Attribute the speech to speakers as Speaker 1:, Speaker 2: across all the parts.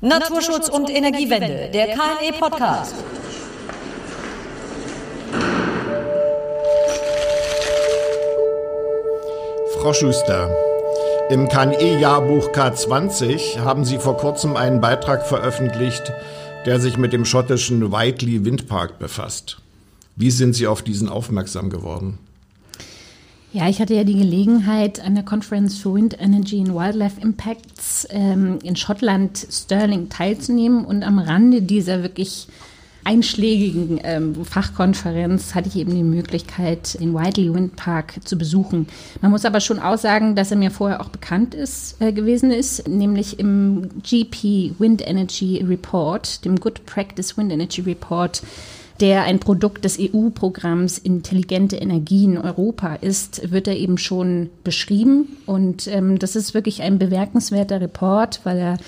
Speaker 1: Naturschutz und Energiewende, der KNE Podcast.
Speaker 2: Frau Schuster, im KNE-Jahrbuch K20 haben Sie vor kurzem einen Beitrag veröffentlicht, der sich mit dem schottischen Whiteley Windpark befasst. Wie sind Sie auf diesen aufmerksam geworden?
Speaker 3: Ja, ich hatte ja die Gelegenheit, an der Conference for Wind Energy and Wildlife Impacts ähm, in Schottland, Stirling, teilzunehmen. Und am Rande dieser wirklich einschlägigen ähm, Fachkonferenz hatte ich eben die Möglichkeit, den Whiteley Wind Park zu besuchen. Man muss aber schon aussagen, dass er mir vorher auch bekannt ist, äh, gewesen ist, nämlich im GP Wind Energy Report, dem Good Practice Wind Energy Report, der ein Produkt des EU-Programms Intelligente Energien Europa ist, wird er eben schon beschrieben. Und ähm, das ist wirklich ein bemerkenswerter Report, weil er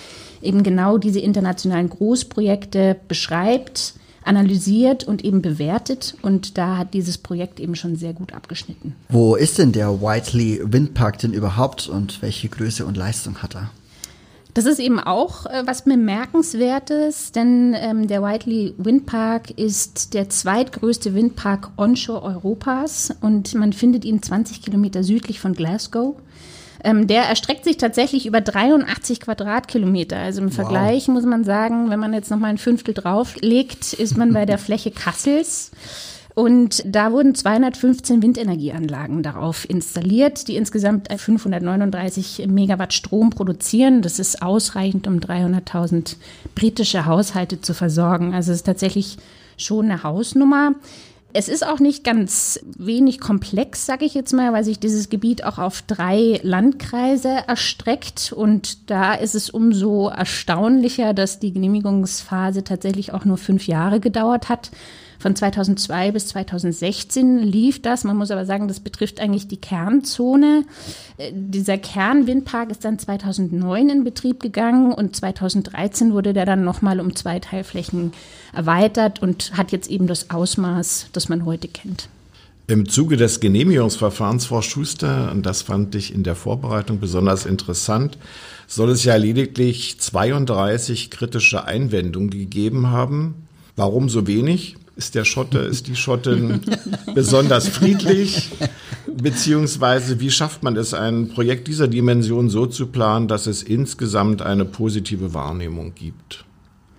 Speaker 3: eben genau diese internationalen Großprojekte beschreibt, analysiert und eben bewertet. Und da hat dieses Projekt eben schon sehr gut abgeschnitten.
Speaker 4: Wo ist denn der Whiteley Windpark denn überhaupt und welche Größe und Leistung hat er?
Speaker 3: Das ist eben auch äh, was Bemerkenswertes, denn ähm, der Whiteley Windpark ist der zweitgrößte Windpark onshore Europas und man findet ihn 20 Kilometer südlich von Glasgow. Ähm, der erstreckt sich tatsächlich über 83 Quadratkilometer. Also im wow. Vergleich muss man sagen, wenn man jetzt noch mal ein Fünftel drauflegt, ist man bei der Fläche Kassels. Und da wurden 215 Windenergieanlagen darauf installiert, die insgesamt 539 Megawatt Strom produzieren. Das ist ausreichend, um 300.000 britische Haushalte zu versorgen. Also es ist tatsächlich schon eine Hausnummer. Es ist auch nicht ganz wenig komplex, sage ich jetzt mal, weil sich dieses Gebiet auch auf drei Landkreise erstreckt. Und da ist es umso erstaunlicher, dass die Genehmigungsphase tatsächlich auch nur fünf Jahre gedauert hat. Von 2002 bis 2016 lief das. Man muss aber sagen, das betrifft eigentlich die Kernzone. Äh, dieser Kernwindpark ist dann 2009 in Betrieb gegangen und 2013 wurde der dann nochmal um zwei Teilflächen erweitert und hat jetzt eben das Ausmaß, das man heute kennt.
Speaker 2: Im Zuge des Genehmigungsverfahrens, Frau Schuster, und das fand ich in der Vorbereitung besonders interessant, soll es ja lediglich 32 kritische Einwendungen gegeben haben. Warum so wenig? Ist der Schotte, ist die Schottin besonders friedlich? Beziehungsweise wie schafft man es, ein Projekt dieser Dimension so zu planen, dass es insgesamt eine positive Wahrnehmung gibt?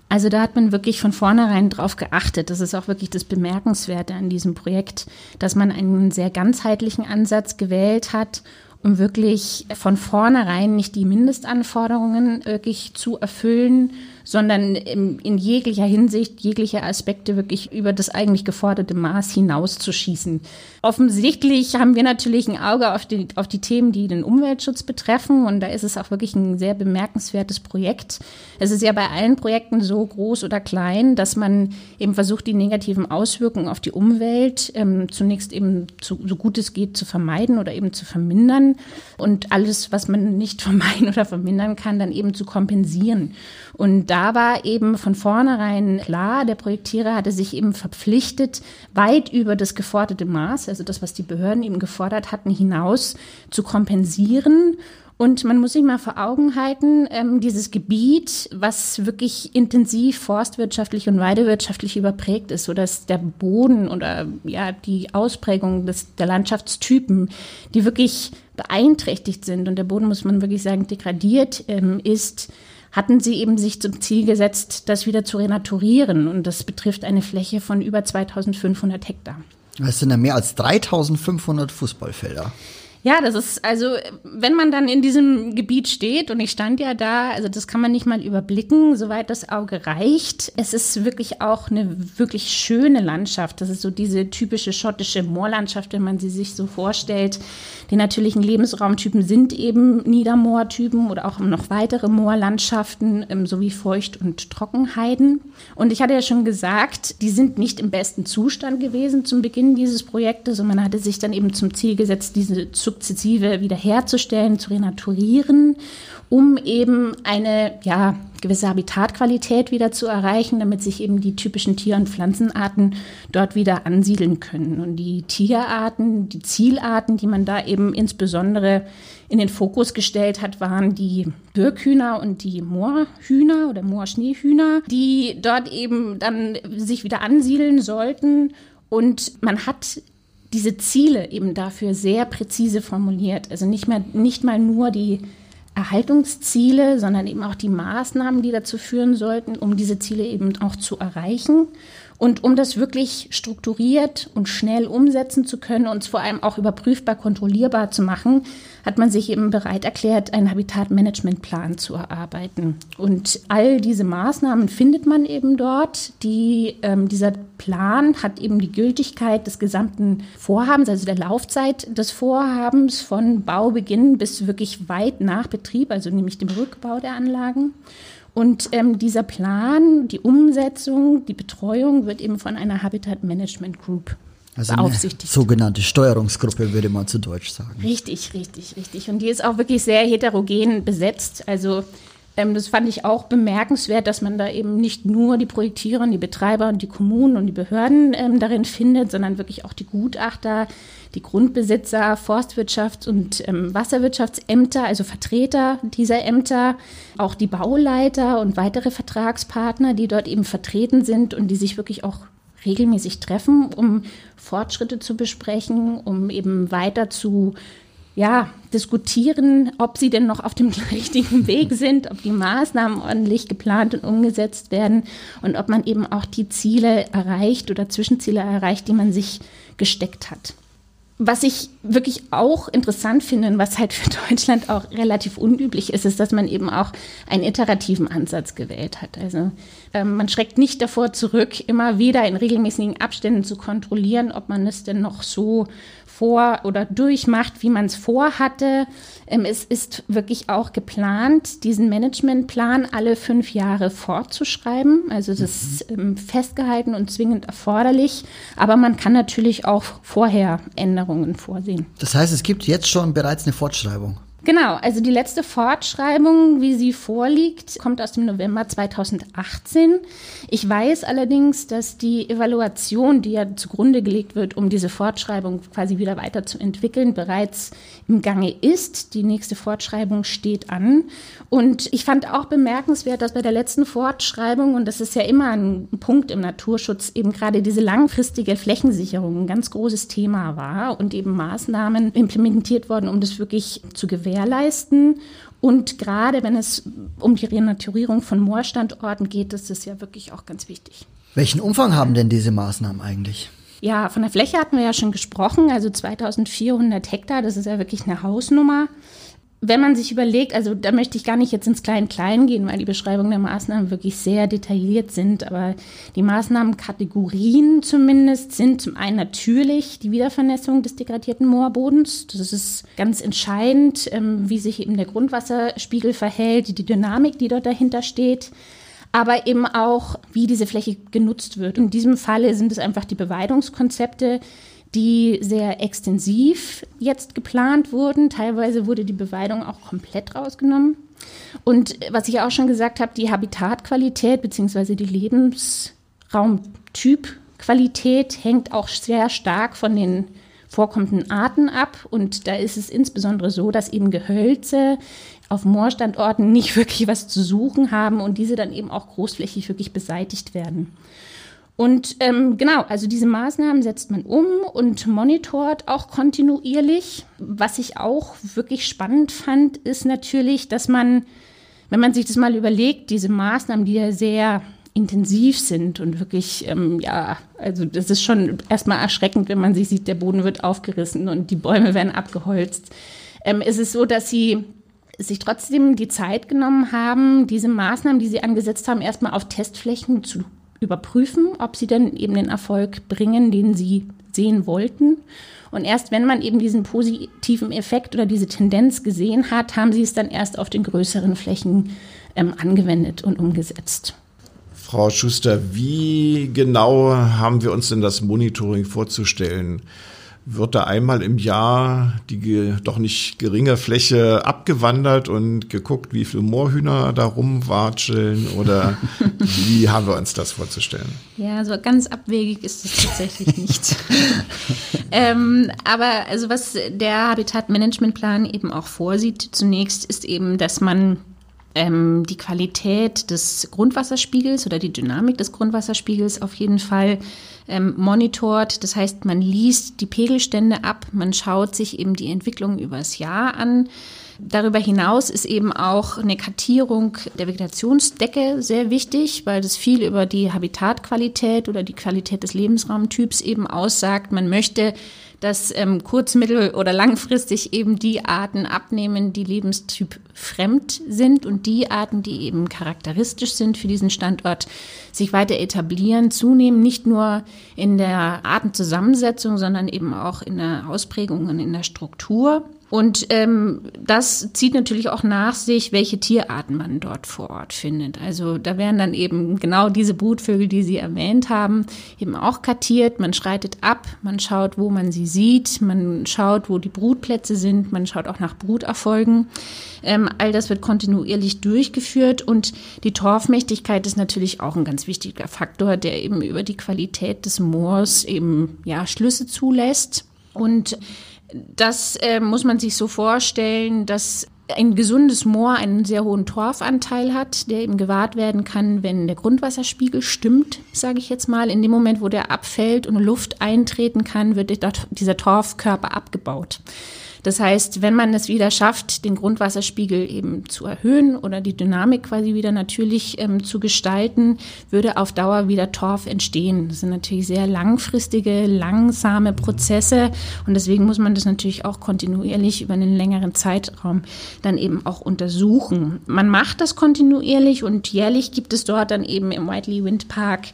Speaker 3: Also da hat man wirklich von vornherein drauf geachtet. Das ist auch wirklich das Bemerkenswerte an diesem Projekt, dass man einen sehr ganzheitlichen Ansatz gewählt hat um wirklich von vornherein nicht die Mindestanforderungen wirklich zu erfüllen, sondern in jeglicher Hinsicht, jegliche Aspekte wirklich über das eigentlich geforderte Maß hinauszuschießen. Offensichtlich haben wir natürlich ein Auge auf die, auf die Themen, die den Umweltschutz betreffen. Und da ist es auch wirklich ein sehr bemerkenswertes Projekt. Es ist ja bei allen Projekten so groß oder klein, dass man eben versucht, die negativen Auswirkungen auf die Umwelt ähm, zunächst eben zu, so gut es geht zu vermeiden oder eben zu vermindern und alles, was man nicht vermeiden oder vermindern kann, dann eben zu kompensieren. Und da war eben von vornherein klar, der Projektierer hatte sich eben verpflichtet, weit über das geforderte Maß, also das, was die Behörden eben gefordert hatten, hinaus zu kompensieren. Und man muss sich mal vor Augen halten, ähm, dieses Gebiet, was wirklich intensiv forstwirtschaftlich und weidewirtschaftlich überprägt ist, sodass der Boden oder ja die Ausprägung des, der Landschaftstypen, die wirklich beeinträchtigt sind. Und der Boden, muss man wirklich sagen, degradiert ähm, ist, hatten sie eben sich zum Ziel gesetzt, das wieder zu renaturieren. Und das betrifft eine Fläche von über 2500 Hektar.
Speaker 4: Das sind ja mehr als 3500 Fußballfelder.
Speaker 3: Ja, das ist also, wenn man dann in diesem Gebiet steht und ich stand ja da, also das kann man nicht mal überblicken, soweit das Auge reicht. Es ist wirklich auch eine wirklich schöne Landschaft. Das ist so diese typische schottische Moorlandschaft, wenn man sie sich so vorstellt. Die natürlichen Lebensraumtypen sind eben Niedermoortypen oder auch noch weitere Moorlandschaften ähm, sowie Feucht- und Trockenheiden. Und ich hatte ja schon gesagt, die sind nicht im besten Zustand gewesen zum Beginn dieses Projektes und man hatte sich dann eben zum Ziel gesetzt, diese zu sukzessive wiederherzustellen, zu renaturieren, um eben eine ja, gewisse Habitatqualität wieder zu erreichen, damit sich eben die typischen Tier- und Pflanzenarten dort wieder ansiedeln können. Und die Tierarten, die Zielarten, die man da eben insbesondere in den Fokus gestellt hat, waren die Birkhühner und die Moorhühner oder Moorschneehühner, die dort eben dann sich wieder ansiedeln sollten. Und man hat diese Ziele eben dafür sehr präzise formuliert. Also nicht mehr, nicht mal nur die Erhaltungsziele, sondern eben auch die Maßnahmen, die dazu führen sollten, um diese Ziele eben auch zu erreichen. Und um das wirklich strukturiert und schnell umsetzen zu können und es vor allem auch überprüfbar, kontrollierbar zu machen, hat man sich eben bereit erklärt, einen Habitatmanagementplan zu erarbeiten. Und all diese Maßnahmen findet man eben dort. Die, ähm, dieser Plan hat eben die Gültigkeit des gesamten Vorhabens, also der Laufzeit des Vorhabens von Baubeginn bis wirklich weit nach Betrieb, also nämlich dem Rückbau der Anlagen. Und ähm, dieser Plan, die Umsetzung, die Betreuung wird eben von einer Habitat Management Group
Speaker 4: also beaufsichtigt. sogenannte Steuerungsgruppe würde man zu Deutsch sagen.
Speaker 3: Richtig, richtig, richtig. Und die ist auch wirklich sehr heterogen besetzt. Also ähm, das fand ich auch bemerkenswert, dass man da eben nicht nur die Projektierer die Betreiber und die Kommunen und die Behörden ähm, darin findet, sondern wirklich auch die Gutachter, die Grundbesitzer, Forstwirtschafts- und ähm, Wasserwirtschaftsämter, also Vertreter dieser Ämter, auch die Bauleiter und weitere Vertragspartner, die dort eben vertreten sind und die sich wirklich auch regelmäßig treffen, um Fortschritte zu besprechen, um eben weiter zu ja, diskutieren, ob sie denn noch auf dem richtigen Weg sind, ob die Maßnahmen ordentlich geplant und umgesetzt werden und ob man eben auch die Ziele erreicht oder Zwischenziele erreicht, die man sich gesteckt hat. Was ich wirklich auch interessant finde und was halt für Deutschland auch relativ unüblich ist, ist, dass man eben auch einen iterativen Ansatz gewählt hat. Also ähm, man schreckt nicht davor zurück, immer wieder in regelmäßigen Abständen zu kontrollieren, ob man es denn noch so vor oder durchmacht, wie man es vorhatte. Ähm, es ist wirklich auch geplant, diesen Managementplan alle fünf Jahre fortzuschreiben. Also das ist ähm, festgehalten und zwingend erforderlich. Aber man kann natürlich auch vorher Änderungen vorsehen.
Speaker 4: Das heißt, es gibt jetzt schon bereits eine Fortschreibung.
Speaker 3: Genau, also die letzte Fortschreibung, wie sie vorliegt, kommt aus dem November 2018. Ich weiß allerdings, dass die Evaluation, die ja zugrunde gelegt wird, um diese Fortschreibung quasi wieder weiterzuentwickeln, bereits im Gange ist. Die nächste Fortschreibung steht an. Und ich fand auch bemerkenswert, dass bei der letzten Fortschreibung, und das ist ja immer ein Punkt im Naturschutz, eben gerade diese langfristige Flächensicherung ein ganz großes Thema war und eben Maßnahmen implementiert worden, um das wirklich zu gewährleisten gewährleisten. Und gerade wenn es um die Renaturierung von Moorstandorten geht, ist das ja wirklich auch ganz wichtig.
Speaker 4: Welchen Umfang haben denn diese Maßnahmen eigentlich?
Speaker 3: Ja, von der Fläche hatten wir ja schon gesprochen, also 2400 Hektar, das ist ja wirklich eine Hausnummer wenn man sich überlegt, also da möchte ich gar nicht jetzt ins Klein-Klein gehen, weil die Beschreibungen der Maßnahmen wirklich sehr detailliert sind, aber die Maßnahmenkategorien zumindest sind zum einen natürlich die Wiedervernässung des degradierten Moorbodens. Das ist ganz entscheidend, ähm, wie sich eben der Grundwasserspiegel verhält, die Dynamik, die dort dahinter steht aber eben auch, wie diese Fläche genutzt wird. In diesem Falle sind es einfach die Beweidungskonzepte, die sehr extensiv jetzt geplant wurden. Teilweise wurde die Beweidung auch komplett rausgenommen. Und was ich auch schon gesagt habe, die Habitatqualität bzw. die Lebensraumtypqualität hängt auch sehr stark von den vorkommenden Arten ab. Und da ist es insbesondere so, dass eben Gehölze auf Moorstandorten nicht wirklich was zu suchen haben und diese dann eben auch großflächig wirklich beseitigt werden. Und ähm, genau, also diese Maßnahmen setzt man um und monitort auch kontinuierlich. Was ich auch wirklich spannend fand, ist natürlich, dass man, wenn man sich das mal überlegt, diese Maßnahmen, die ja sehr intensiv sind und wirklich, ähm, ja, also das ist schon erstmal erschreckend, wenn man sich sieht, der Boden wird aufgerissen und die Bäume werden abgeholzt. Ähm, es ist so, dass sie sich trotzdem die Zeit genommen haben, diese Maßnahmen, die sie angesetzt haben, erstmal auf Testflächen zu überprüfen, ob sie denn eben den Erfolg bringen, den sie sehen wollten. Und erst wenn man eben diesen positiven Effekt oder diese Tendenz gesehen hat, haben sie es dann erst auf den größeren Flächen ähm, angewendet und umgesetzt.
Speaker 2: Frau Schuster, wie genau haben wir uns denn das Monitoring vorzustellen? Wird da einmal im Jahr die doch nicht geringe Fläche abgewandert und geguckt, wie viele Moorhühner da rumwatscheln oder wie haben wir uns das vorzustellen?
Speaker 3: Ja, so ganz abwegig ist es tatsächlich nicht. ähm, aber also was der Habitatmanagementplan eben auch vorsieht, zunächst ist eben, dass man ähm, die Qualität des Grundwasserspiegels oder die Dynamik des Grundwasserspiegels auf jeden Fall ähm, monitort. Das heißt, man liest die Pegelstände ab, man schaut sich eben die Entwicklung übers Jahr an. Darüber hinaus ist eben auch eine Kartierung der Vegetationsdecke sehr wichtig, weil das viel über die Habitatqualität oder die Qualität des Lebensraumtyps eben aussagt. Man möchte dass ähm, kurz-, mittel- oder langfristig eben die Arten abnehmen, die lebenstyp fremd sind und die Arten, die eben charakteristisch sind für diesen Standort, sich weiter etablieren, zunehmen, nicht nur in der Artenzusammensetzung, sondern eben auch in der Ausprägung und in der Struktur. Und ähm, das zieht natürlich auch nach sich, welche Tierarten man dort vor Ort findet. Also da werden dann eben genau diese Brutvögel, die Sie erwähnt haben, eben auch kartiert. Man schreitet ab, man schaut, wo man sie sieht, man schaut, wo die Brutplätze sind, man schaut auch nach Bruterfolgen. Ähm, all das wird kontinuierlich durchgeführt und die Torfmächtigkeit ist natürlich auch ein ganz wichtiger Faktor, der eben über die Qualität des Moors eben ja Schlüsse zulässt. Und das äh, muss man sich so vorstellen, dass ein gesundes Moor einen sehr hohen Torfanteil hat, der eben gewahrt werden kann, wenn der Grundwasserspiegel stimmt, sage ich jetzt mal. In dem Moment, wo der abfällt und Luft eintreten kann, wird dieser Torfkörper abgebaut. Das heißt, wenn man es wieder schafft, den Grundwasserspiegel eben zu erhöhen oder die Dynamik quasi wieder natürlich ähm, zu gestalten, würde auf Dauer wieder Torf entstehen. Das sind natürlich sehr langfristige, langsame Prozesse und deswegen muss man das natürlich auch kontinuierlich über einen längeren Zeitraum dann eben auch untersuchen. Man macht das kontinuierlich und jährlich gibt es dort dann eben im Whiteley Wind Park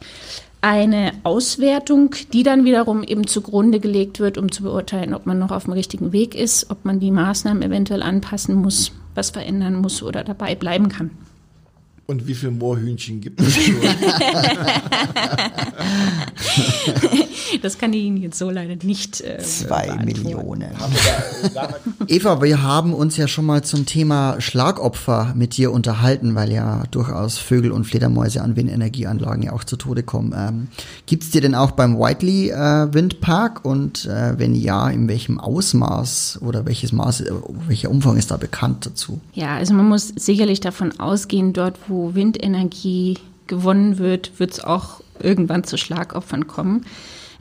Speaker 3: eine Auswertung, die dann wiederum eben zugrunde gelegt wird, um zu beurteilen, ob man noch auf dem richtigen Weg ist, ob man die Maßnahmen eventuell anpassen muss, was verändern muss oder dabei bleiben kann.
Speaker 2: Und wie viele Moorhühnchen gibt es schon?
Speaker 3: das kann ich Ihnen jetzt so leider nicht. Äh,
Speaker 4: Zwei Millionen. Eva, wir haben uns ja schon mal zum Thema Schlagopfer mit dir unterhalten, weil ja durchaus Vögel und Fledermäuse an Windenergieanlagen ja auch zu Tode kommen. Ähm, Gibt es dir denn auch beim Whiteley äh, Windpark? Und äh, wenn ja, in welchem Ausmaß oder welches Maß, äh, welcher Umfang ist da bekannt dazu?
Speaker 3: Ja, also man muss sicherlich davon ausgehen, dort wo Windenergie gewonnen wird, wird es auch irgendwann zu Schlagopfern kommen.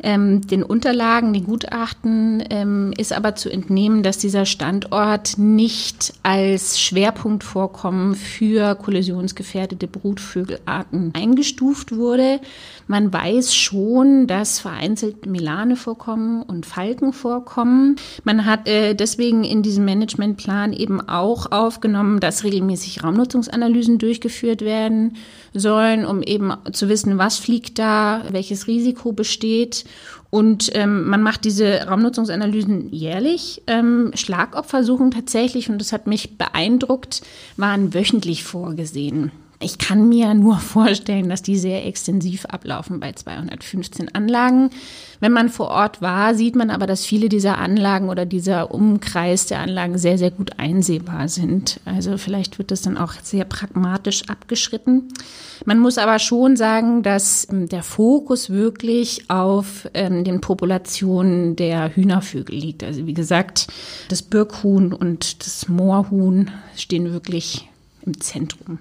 Speaker 3: Ähm, den Unterlagen, den Gutachten ähm, ist aber zu entnehmen, dass dieser Standort nicht als Schwerpunktvorkommen für kollisionsgefährdete Brutvögelarten eingestuft wurde. Man weiß schon, dass vereinzelt Milane vorkommen und Falken vorkommen. Man hat äh, deswegen in diesem Managementplan eben auch aufgenommen, dass regelmäßig Raumnutzungsanalysen durchgeführt werden sollen, um eben zu wissen, was fliegt da, welches Risiko besteht. Und ähm, man macht diese Raumnutzungsanalysen jährlich. Ähm, Schlagopfer tatsächlich, und das hat mich beeindruckt, waren wöchentlich vorgesehen. Ich kann mir nur vorstellen, dass die sehr extensiv ablaufen bei 215 Anlagen. Wenn man vor Ort war, sieht man aber, dass viele dieser Anlagen oder dieser Umkreis der Anlagen sehr, sehr gut einsehbar sind. Also vielleicht wird das dann auch sehr pragmatisch abgeschritten. Man muss aber schon sagen, dass ähm, der Fokus wirklich auf ähm, den Populationen der Hühnervögel liegt. Also wie gesagt, das Birkhuhn und das Moorhuhn stehen wirklich im Zentrum.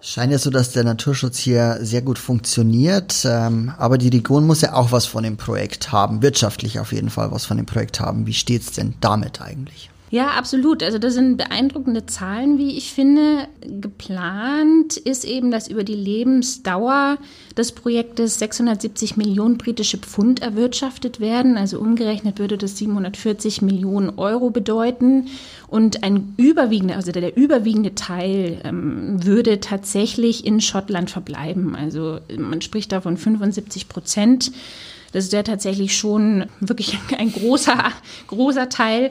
Speaker 4: Scheint ja so, dass der Naturschutz hier sehr gut funktioniert, ähm, aber die Region muss ja auch was von dem Projekt haben, wirtschaftlich auf jeden Fall was von dem Projekt haben. Wie steht's denn damit eigentlich?
Speaker 3: Ja, absolut. Also das sind beeindruckende Zahlen, wie ich finde. Geplant ist eben, dass über die Lebensdauer des Projektes 670 Millionen britische Pfund erwirtschaftet werden. Also umgerechnet würde das 740 Millionen Euro bedeuten. Und ein überwiegender, also der überwiegende Teil ähm, würde tatsächlich in Schottland verbleiben. Also man spricht da von 75 Prozent. Das ist ja tatsächlich schon wirklich ein großer, großer Teil.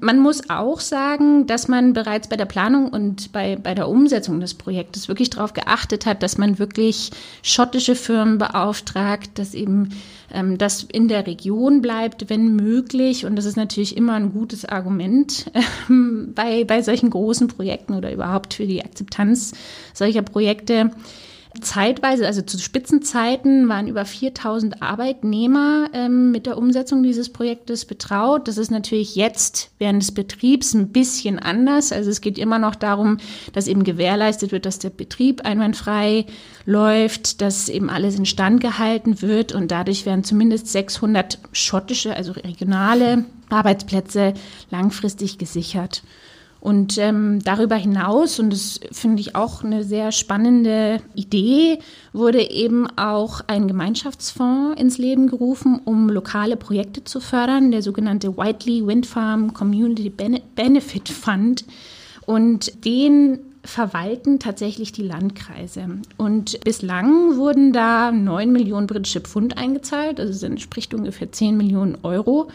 Speaker 3: Man muss auch sagen, dass man bereits bei der Planung und bei, bei der Umsetzung des Projektes wirklich darauf geachtet hat, dass man wirklich schottische Firmen beauftragt, dass eben ähm, das in der Region bleibt, wenn möglich. Und das ist natürlich immer ein gutes Argument ähm, bei, bei solchen großen Projekten oder überhaupt für die Akzeptanz solcher Projekte. Zeitweise, also zu Spitzenzeiten, waren über 4000 Arbeitnehmer ähm, mit der Umsetzung dieses Projektes betraut. Das ist natürlich jetzt während des Betriebs ein bisschen anders. Also es geht immer noch darum, dass eben gewährleistet wird, dass der Betrieb einwandfrei läuft, dass eben alles instand gehalten wird und dadurch werden zumindest 600 schottische, also regionale Arbeitsplätze langfristig gesichert. Und ähm, darüber hinaus, und das finde ich auch eine sehr spannende Idee, wurde eben auch ein Gemeinschaftsfonds ins Leben gerufen, um lokale Projekte zu fördern, der sogenannte Whiteley Wind Farm Community Benefit Fund. Und den verwalten tatsächlich die Landkreise. Und bislang wurden da 9 Millionen britische Pfund eingezahlt, also das entspricht ungefähr 10 Millionen Euro.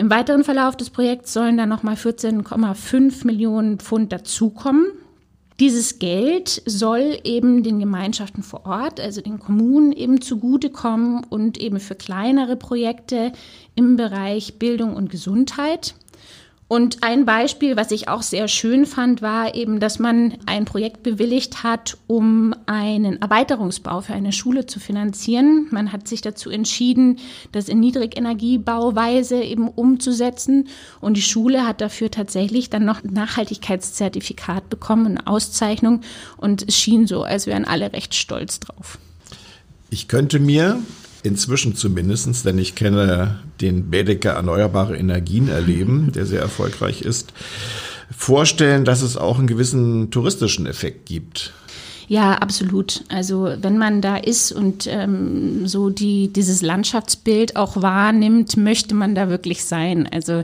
Speaker 3: Im weiteren Verlauf des Projekts sollen dann nochmal 14,5 Millionen Pfund dazukommen. Dieses Geld soll eben den Gemeinschaften vor Ort, also den Kommunen eben zugutekommen und eben für kleinere Projekte im Bereich Bildung und Gesundheit. Und ein Beispiel, was ich auch sehr schön fand, war eben, dass man ein Projekt bewilligt hat, um einen Erweiterungsbau für eine Schule zu finanzieren. Man hat sich dazu entschieden, das in Niedrigenergiebauweise eben umzusetzen. Und die Schule hat dafür tatsächlich dann noch ein Nachhaltigkeitszertifikat bekommen, eine Auszeichnung. Und es schien so, als wären alle recht stolz drauf.
Speaker 2: Ich könnte mir inzwischen zumindestens, denn ich kenne den Bedecker Erneuerbare Energien erleben, der sehr erfolgreich ist, vorstellen, dass es auch einen gewissen touristischen Effekt gibt.
Speaker 3: Ja, absolut. Also wenn man da ist und ähm, so die, dieses Landschaftsbild auch wahrnimmt, möchte man da wirklich sein. Also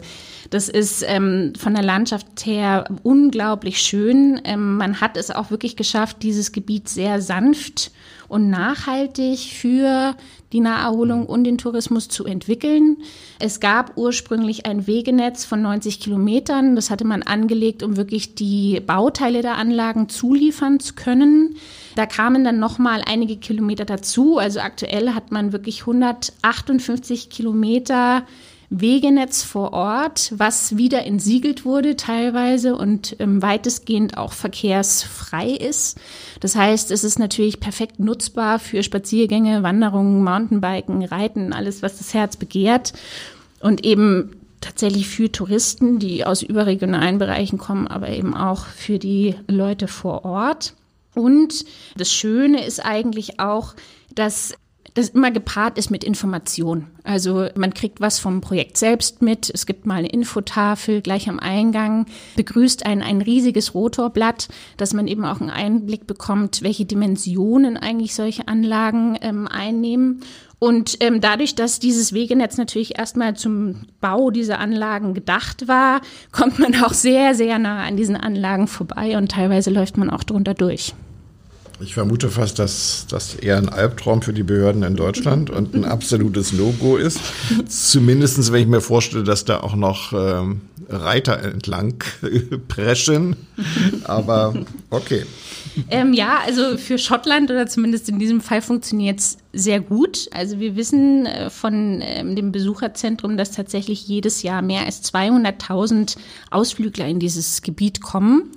Speaker 3: das ist ähm, von der Landschaft her unglaublich schön. Ähm, man hat es auch wirklich geschafft, dieses Gebiet sehr sanft und nachhaltig für die Naherholung und den Tourismus zu entwickeln. Es gab ursprünglich ein Wegenetz von 90 Kilometern. Das hatte man angelegt, um wirklich die Bauteile der Anlagen zuliefern zu können. Da kamen dann noch mal einige Kilometer dazu. Also aktuell hat man wirklich 158 Kilometer Wegenetz vor Ort, was wieder entsiegelt wurde teilweise und ähm, weitestgehend auch verkehrsfrei ist. Das heißt, es ist natürlich perfekt nutzbar für Spaziergänge, Wanderungen, Mountainbiken, Reiten, alles, was das Herz begehrt. Und eben tatsächlich für Touristen, die aus überregionalen Bereichen kommen, aber eben auch für die Leute vor Ort. Und das Schöne ist eigentlich auch, dass das immer gepaart ist mit Information. Also man kriegt was vom Projekt selbst mit. Es gibt mal eine Infotafel gleich am Eingang, begrüßt ein, ein riesiges Rotorblatt, dass man eben auch einen Einblick bekommt, welche Dimensionen eigentlich solche Anlagen ähm, einnehmen. Und ähm, dadurch, dass dieses Wegenetz natürlich erstmal zum Bau dieser Anlagen gedacht war, kommt man auch sehr, sehr nah an diesen Anlagen vorbei und teilweise läuft man auch drunter durch.
Speaker 2: Ich vermute fast, dass das eher ein Albtraum für die Behörden in Deutschland und ein absolutes No-Go ist. Zumindest, wenn ich mir vorstelle, dass da auch noch ähm, Reiter entlang preschen. Aber okay.
Speaker 3: Ähm, ja, also für Schottland oder zumindest in diesem Fall funktioniert es sehr gut. Also wir wissen äh, von ähm, dem Besucherzentrum, dass tatsächlich jedes Jahr mehr als 200.000 Ausflügler in dieses Gebiet kommen.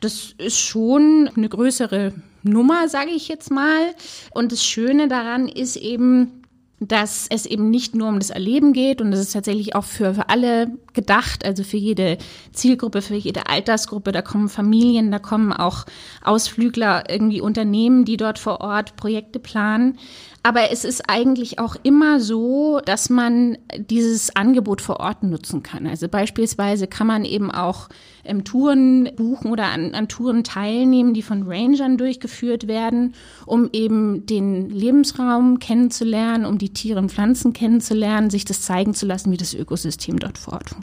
Speaker 3: Das ist schon eine größere Nummer, sage ich jetzt mal. Und das Schöne daran ist eben, dass es eben nicht nur um das Erleben geht und es ist tatsächlich auch für, für alle gedacht, also für jede Zielgruppe, für jede Altersgruppe. Da kommen Familien, da kommen auch Ausflügler, irgendwie Unternehmen, die dort vor Ort Projekte planen. Aber es ist eigentlich auch immer so, dass man dieses Angebot vor Ort nutzen kann. Also beispielsweise kann man eben auch ähm, Touren buchen oder an, an Touren teilnehmen, die von Rangern durchgeführt werden, um eben den Lebensraum kennenzulernen, um die Tiere und Pflanzen kennenzulernen, sich das zeigen zu lassen, wie das Ökosystem dort vor Ort funktioniert.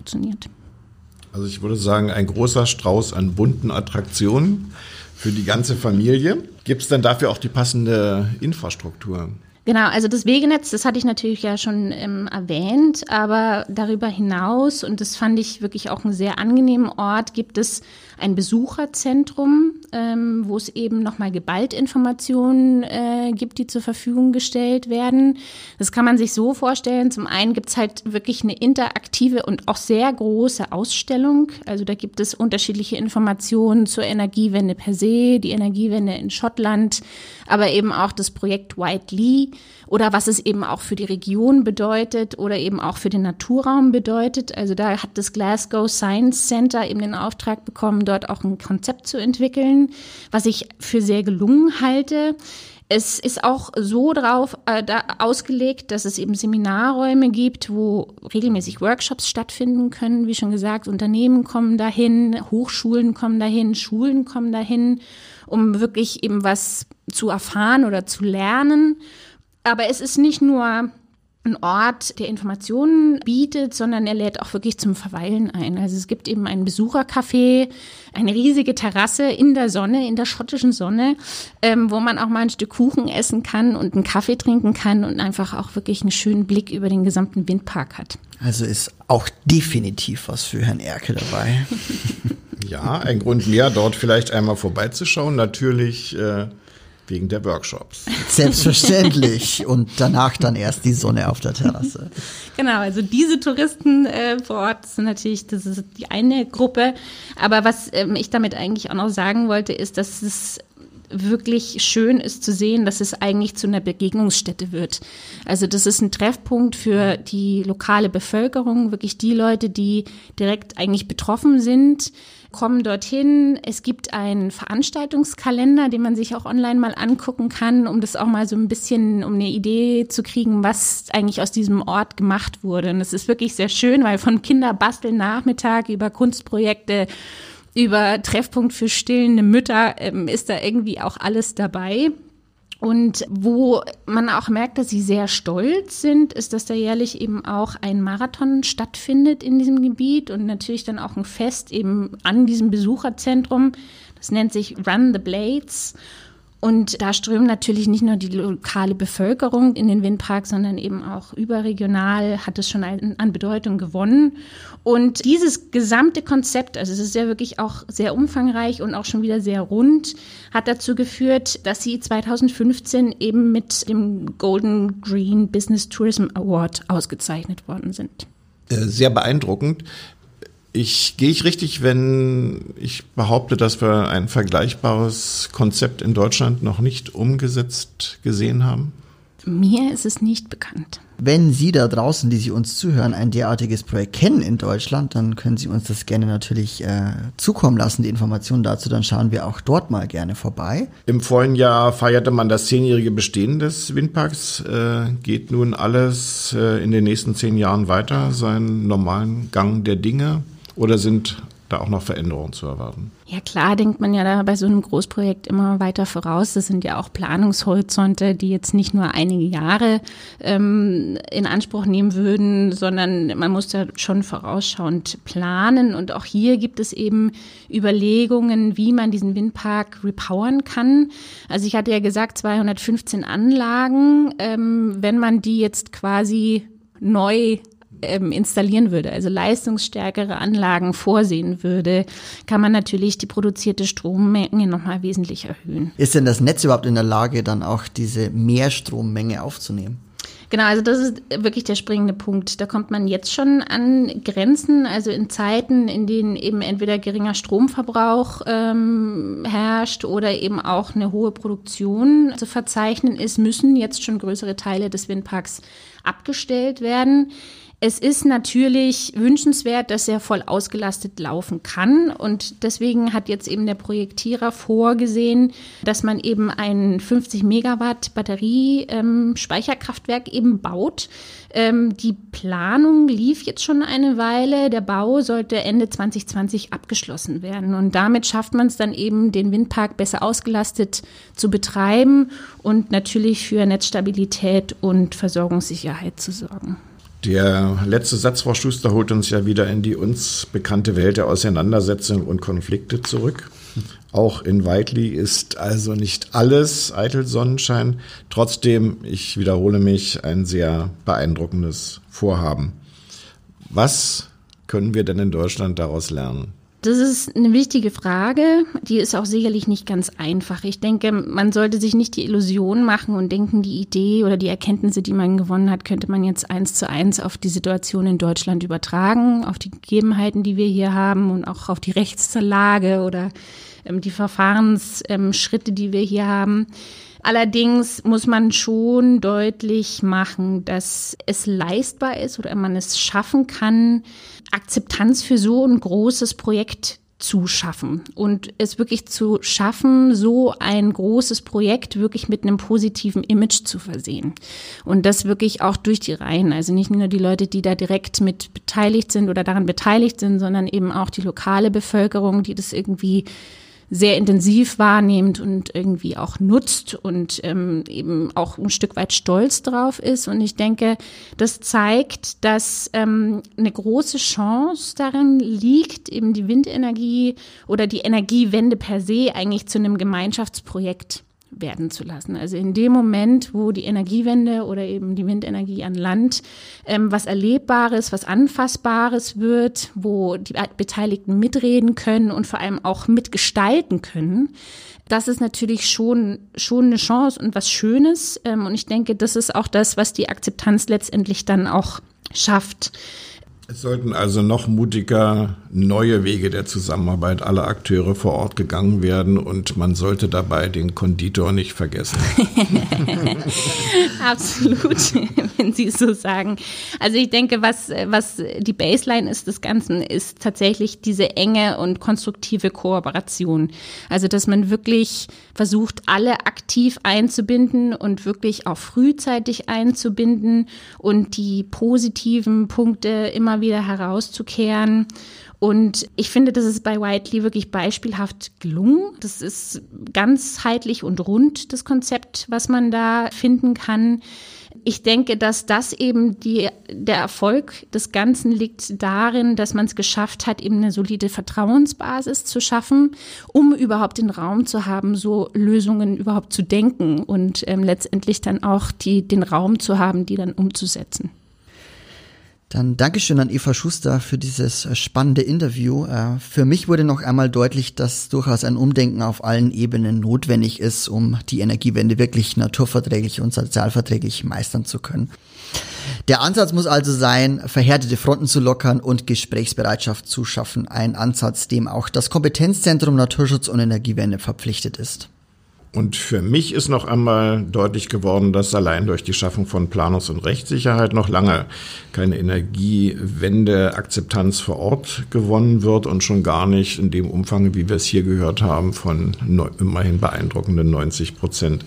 Speaker 2: Also ich würde sagen, ein großer Strauß an bunten Attraktionen für die ganze Familie. Gibt es denn dafür auch die passende Infrastruktur?
Speaker 3: Genau, also das Wegenetz, das hatte ich natürlich ja schon ähm, erwähnt, aber darüber hinaus, und das fand ich wirklich auch einen sehr angenehmen Ort, gibt es ein Besucherzentrum, ähm, wo es eben nochmal geballt Informationen äh, gibt, die zur Verfügung gestellt werden. Das kann man sich so vorstellen. Zum einen gibt es halt wirklich eine interaktive und auch sehr große Ausstellung. Also da gibt es unterschiedliche Informationen zur Energiewende per se, die Energiewende in Schottland, aber eben auch das Projekt White Lee oder was es eben auch für die Region bedeutet oder eben auch für den Naturraum bedeutet. Also da hat das Glasgow Science Center eben den Auftrag bekommen, dort auch ein Konzept zu entwickeln, was ich für sehr gelungen halte. Es ist auch so drauf äh, da ausgelegt, dass es eben Seminarräume gibt, wo regelmäßig Workshops stattfinden können. Wie schon gesagt, Unternehmen kommen dahin, Hochschulen kommen dahin, Schulen kommen dahin, um wirklich eben was zu erfahren oder zu lernen. Aber es ist nicht nur ein Ort, der Informationen bietet, sondern er lädt auch wirklich zum Verweilen ein. Also es gibt eben ein Besuchercafé, eine riesige Terrasse in der Sonne, in der schottischen Sonne, ähm, wo man auch mal ein Stück Kuchen essen kann und einen Kaffee trinken kann und einfach auch wirklich einen schönen Blick über den gesamten Windpark hat.
Speaker 4: Also ist auch definitiv was für Herrn Erke dabei.
Speaker 2: ja, ein Grund mehr, dort vielleicht einmal vorbeizuschauen. Natürlich äh, Wegen der Workshops.
Speaker 4: Selbstverständlich. Und danach dann erst die Sonne auf der Terrasse.
Speaker 3: Genau, also diese Touristen äh, vor Ort sind natürlich, das ist die eine Gruppe. Aber was ähm, ich damit eigentlich auch noch sagen wollte, ist, dass es wirklich schön ist zu sehen, dass es eigentlich zu einer Begegnungsstätte wird. Also das ist ein Treffpunkt für die lokale Bevölkerung, wirklich die Leute, die direkt eigentlich betroffen sind, kommen dorthin. Es gibt einen Veranstaltungskalender, den man sich auch online mal angucken kann, um das auch mal so ein bisschen, um eine Idee zu kriegen, was eigentlich aus diesem Ort gemacht wurde. Und es ist wirklich sehr schön, weil von Kinderbasteln Nachmittag über Kunstprojekte über Treffpunkt für stillende Mütter ähm, ist da irgendwie auch alles dabei. Und wo man auch merkt, dass sie sehr stolz sind, ist, dass da jährlich eben auch ein Marathon stattfindet in diesem Gebiet und natürlich dann auch ein Fest eben an diesem Besucherzentrum. Das nennt sich Run the Blades. Und da strömen natürlich nicht nur die lokale Bevölkerung in den Windpark, sondern eben auch überregional hat es schon an Bedeutung gewonnen. Und dieses gesamte Konzept, also es ist ja wirklich auch sehr umfangreich und auch schon wieder sehr rund, hat dazu geführt, dass sie 2015 eben mit dem Golden Green Business Tourism Award ausgezeichnet worden sind.
Speaker 2: Äh, sehr beeindruckend. Ich gehe ich richtig, wenn ich behaupte, dass wir ein vergleichbares Konzept in Deutschland noch nicht umgesetzt gesehen haben?
Speaker 3: Mir ist es nicht bekannt.
Speaker 4: Wenn Sie da draußen, die Sie uns zuhören, ein derartiges Projekt kennen in Deutschland, dann können Sie uns das gerne natürlich äh, zukommen lassen, die Informationen dazu. Dann schauen wir auch dort mal gerne vorbei.
Speaker 2: Im vorigen Jahr feierte man das zehnjährige Bestehen des Windparks. Äh, geht nun alles äh, in den nächsten zehn Jahren weiter, seinen normalen Gang der Dinge? Oder sind da auch noch Veränderungen zu erwarten?
Speaker 3: Ja, klar denkt man ja da bei so einem Großprojekt immer weiter voraus. Das sind ja auch Planungshorizonte, die jetzt nicht nur einige Jahre ähm, in Anspruch nehmen würden, sondern man muss da schon vorausschauend planen. Und auch hier gibt es eben Überlegungen, wie man diesen Windpark repowern kann. Also ich hatte ja gesagt, 215 Anlagen. Ähm, wenn man die jetzt quasi neu ähm, installieren würde, also leistungsstärkere Anlagen vorsehen würde, kann man natürlich die produzierte Strommenge nochmal wesentlich erhöhen.
Speaker 4: Ist denn das Netz überhaupt in der Lage, dann auch diese Mehrstrommenge aufzunehmen?
Speaker 3: Genau, also das ist wirklich der springende Punkt. Da kommt man jetzt schon an Grenzen, also in Zeiten, in denen eben entweder geringer Stromverbrauch ähm, herrscht oder eben auch eine hohe Produktion zu verzeichnen ist, müssen jetzt schon größere Teile des Windparks abgestellt werden. Es ist natürlich wünschenswert, dass er voll ausgelastet laufen kann. Und deswegen hat jetzt eben der Projektierer vorgesehen, dass man eben ein 50 Megawatt Batterie-Speicherkraftwerk ähm, eben baut. Ähm, die Planung lief jetzt schon eine Weile. Der Bau sollte Ende 2020 abgeschlossen werden. Und damit schafft man es dann eben, den Windpark besser ausgelastet zu betreiben und natürlich für Netzstabilität und Versorgungssicherheit zu sorgen.
Speaker 2: Der letzte Satz, Frau Schuster, holt uns ja wieder in die uns bekannte Welt der Auseinandersetzung und Konflikte zurück. Auch in Weidli ist also nicht alles eitel Sonnenschein. Trotzdem, ich wiederhole mich, ein sehr beeindruckendes Vorhaben. Was können wir denn in Deutschland daraus lernen?
Speaker 3: Das ist eine wichtige Frage. Die ist auch sicherlich nicht ganz einfach. Ich denke, man sollte sich nicht die Illusion machen und denken, die Idee oder die Erkenntnisse, die man gewonnen hat, könnte man jetzt eins zu eins auf die Situation in Deutschland übertragen, auf die Gegebenheiten, die wir hier haben und auch auf die Rechtslage oder ähm, die Verfahrensschritte, die wir hier haben. Allerdings muss man schon deutlich machen, dass es leistbar ist oder man es schaffen kann, Akzeptanz für so ein großes Projekt zu schaffen und es wirklich zu schaffen, so ein großes Projekt wirklich mit einem positiven Image zu versehen. Und das wirklich auch durch die Reihen. Also nicht nur die Leute, die da direkt mit beteiligt sind oder daran beteiligt sind, sondern eben auch die lokale Bevölkerung, die das irgendwie sehr intensiv wahrnehmend und irgendwie auch nutzt und ähm, eben auch ein Stück weit stolz drauf ist. Und ich denke, das zeigt, dass ähm, eine große Chance darin liegt, eben die Windenergie oder die Energiewende per se eigentlich zu einem Gemeinschaftsprojekt werden zu lassen. Also in dem Moment, wo die Energiewende oder eben die Windenergie an Land ähm, was Erlebbares, was Anfassbares wird, wo die Beteiligten mitreden können und vor allem auch mitgestalten können, das ist natürlich schon, schon eine Chance und was Schönes. Ähm, und ich denke, das ist auch das, was die Akzeptanz letztendlich dann auch schafft.
Speaker 2: Es sollten also noch mutiger neue Wege der Zusammenarbeit aller Akteure vor Ort gegangen werden und man sollte dabei den Konditor nicht vergessen.
Speaker 3: Absolut, wenn Sie es so sagen. Also ich denke, was, was die Baseline ist des Ganzen, ist tatsächlich diese enge und konstruktive Kooperation. Also dass man wirklich versucht, alle aktiv einzubinden und wirklich auch frühzeitig einzubinden und die positiven Punkte immer wieder herauszukehren. Und ich finde, das ist bei Whiteley wirklich beispielhaft gelungen. Das ist ganzheitlich und rund, das Konzept, was man da finden kann. Ich denke, dass das eben die, der Erfolg des Ganzen liegt darin, dass man es geschafft hat, eben eine solide Vertrauensbasis zu schaffen, um überhaupt den Raum zu haben, so Lösungen überhaupt zu denken und ähm, letztendlich dann auch die, den Raum zu haben, die dann umzusetzen.
Speaker 4: Dann Dankeschön an Eva Schuster für dieses äh, spannende Interview. Äh, für mich wurde noch einmal deutlich, dass durchaus ein Umdenken auf allen Ebenen notwendig ist, um die Energiewende wirklich naturverträglich und sozialverträglich meistern zu können. Der Ansatz muss also sein, verhärtete Fronten zu lockern und Gesprächsbereitschaft zu schaffen. Ein Ansatz, dem auch das Kompetenzzentrum Naturschutz und Energiewende verpflichtet ist.
Speaker 2: Und für mich ist noch einmal deutlich geworden, dass allein durch die Schaffung von Planungs- und Rechtssicherheit noch lange keine Energiewende-Akzeptanz vor Ort gewonnen wird und schon gar nicht in dem Umfang, wie wir es hier gehört haben, von immerhin beeindruckenden 90 Prozent.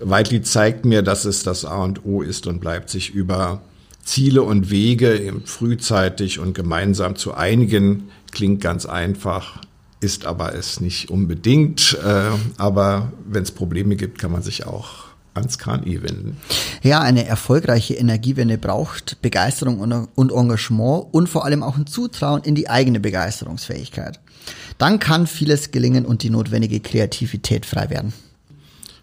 Speaker 2: Weitli zeigt mir, dass es das A und O ist und bleibt, sich über Ziele und Wege frühzeitig und gemeinsam zu einigen. Klingt ganz einfach, ist aber es nicht unbedingt. Äh, aber wenn es Probleme gibt, kann man sich auch ans KNI wenden.
Speaker 4: Ja, eine erfolgreiche Energiewende braucht Begeisterung und Engagement und vor allem auch ein Zutrauen in die eigene Begeisterungsfähigkeit. Dann kann vieles gelingen und die notwendige Kreativität frei werden.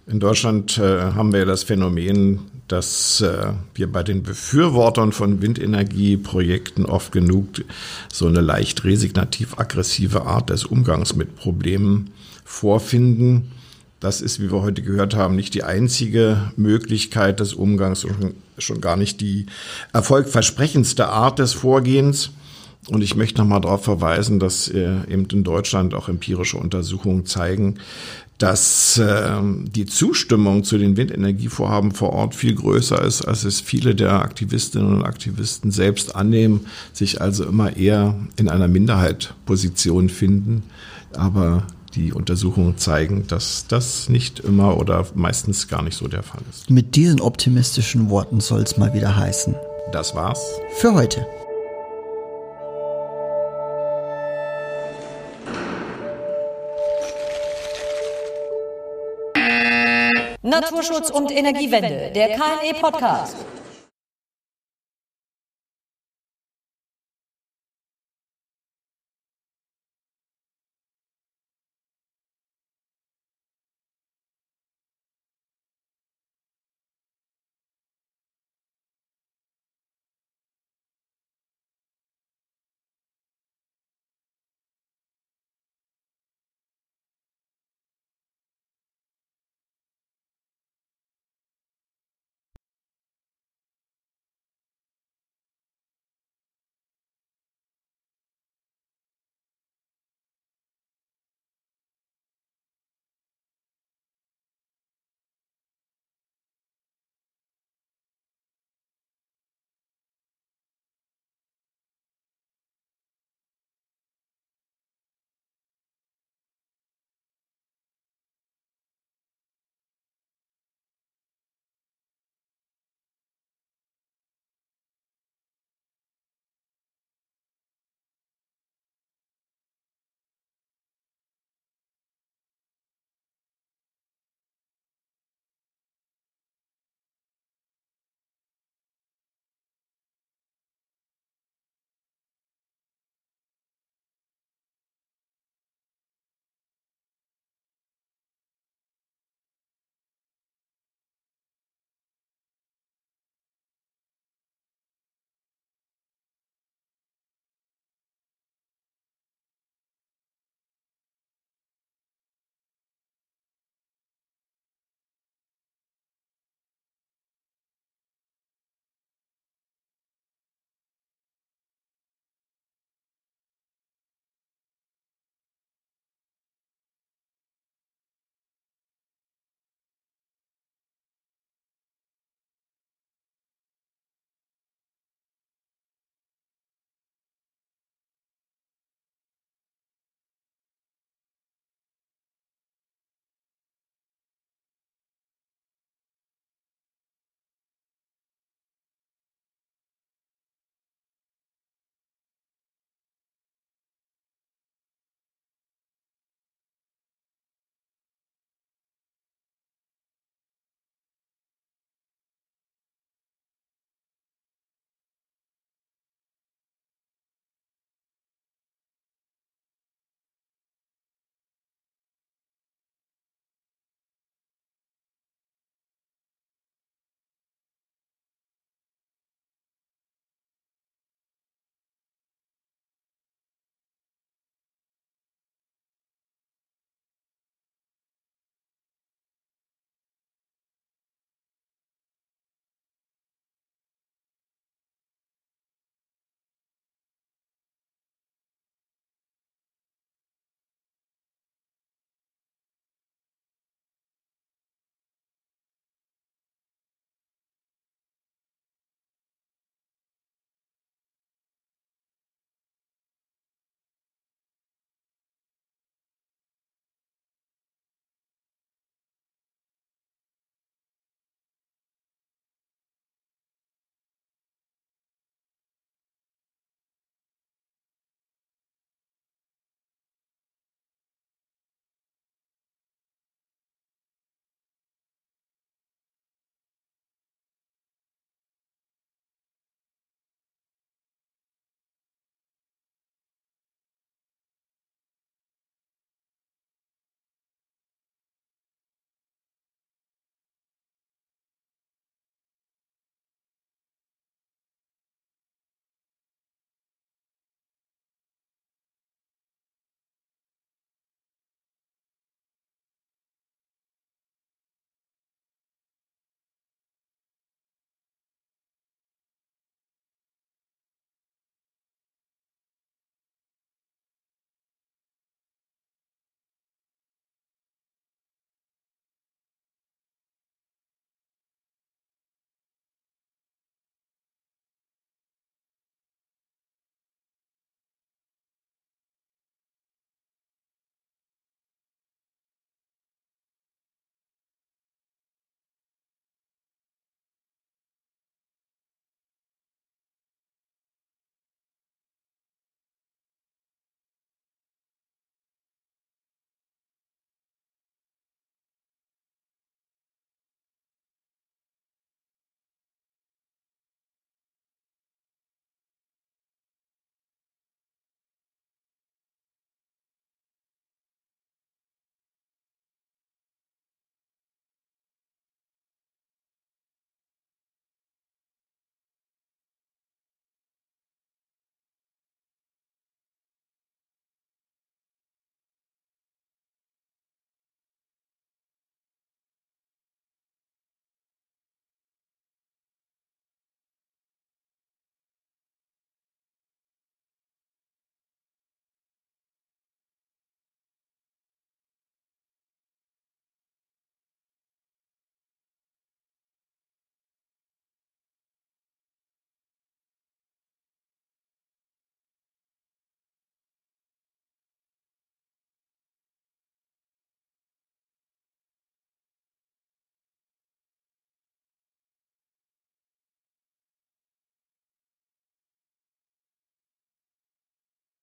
Speaker 2: In Deutschland äh, haben wir das Phänomen, dass äh, wir bei den Befürwortern von Windenergieprojekten oft genug so eine leicht resignativ-aggressive Art des Umgangs mit Problemen vorfinden. Das ist, wie wir heute gehört haben, nicht die einzige Möglichkeit des Umgangs, schon, schon gar nicht die erfolgversprechendste Art des Vorgehens. Und ich möchte nochmal darauf verweisen, dass äh, eben in Deutschland auch empirische Untersuchungen zeigen, dass äh, die Zustimmung zu den Windenergievorhaben vor Ort viel größer ist, als es viele der Aktivistinnen und Aktivisten selbst annehmen, sich also immer eher in einer Minderheitposition finden. Aber die Untersuchungen zeigen, dass das nicht immer oder meistens gar nicht so der Fall ist.
Speaker 4: Mit diesen optimistischen Worten soll es mal wieder heißen.
Speaker 2: Das war's.
Speaker 4: Für heute.
Speaker 1: Naturschutz und Energiewende, der KNE Podcast.